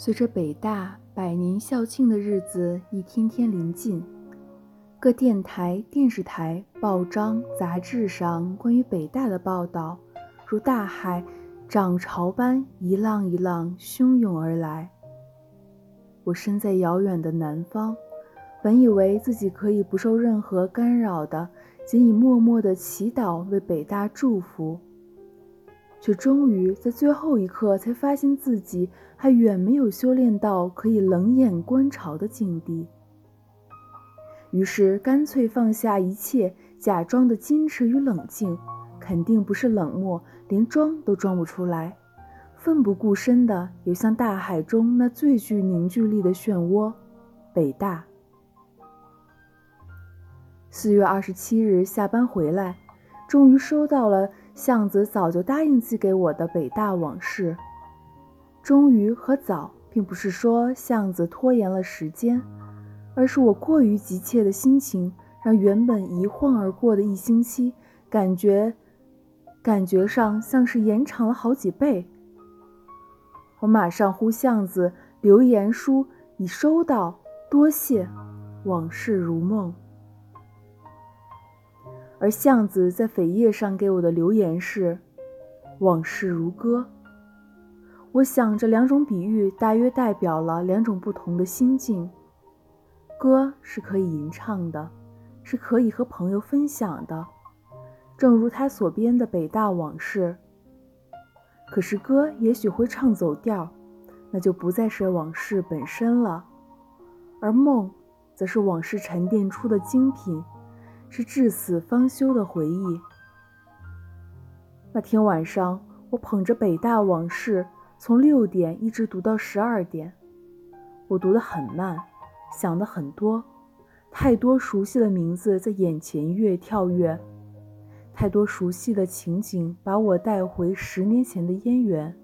随着北大百年校庆的日子一天天临近，各电台、电视台、报章、杂志上关于北大的报道，如大海涨潮般一浪一浪汹涌而来。我身在遥远的南方，本以为自己可以不受任何干扰的，仅以默默的祈祷为北大祝福。却终于在最后一刻才发现自己还远没有修炼到可以冷眼观潮的境地，于是干脆放下一切，假装的矜持与冷静，肯定不是冷漠，连装都装不出来，奋不顾身的游向大海中那最具凝聚力的漩涡——北大。四月二十七日下班回来，终于收到了。巷子早就答应寄给我的北大往事，终于和早，并不是说巷子拖延了时间，而是我过于急切的心情，让原本一晃而过的一星期，感觉感觉上像是延长了好几倍。我马上呼巷子留言书已收到，多谢，往事如梦。而巷子在扉页上给我的留言是“往事如歌”。我想这两种比喻大约代表了两种不同的心境。歌是可以吟唱的，是可以和朋友分享的，正如他所编的《北大往事》。可是歌也许会唱走调，那就不再是往事本身了。而梦，则是往事沉淀出的精品。是至死方休的回忆。那天晚上，我捧着北大往事，从六点一直读到十二点。我读得很慢，想的很多，太多熟悉的名字在眼前越跳跃，太多熟悉的情景把我带回十年前的燕园。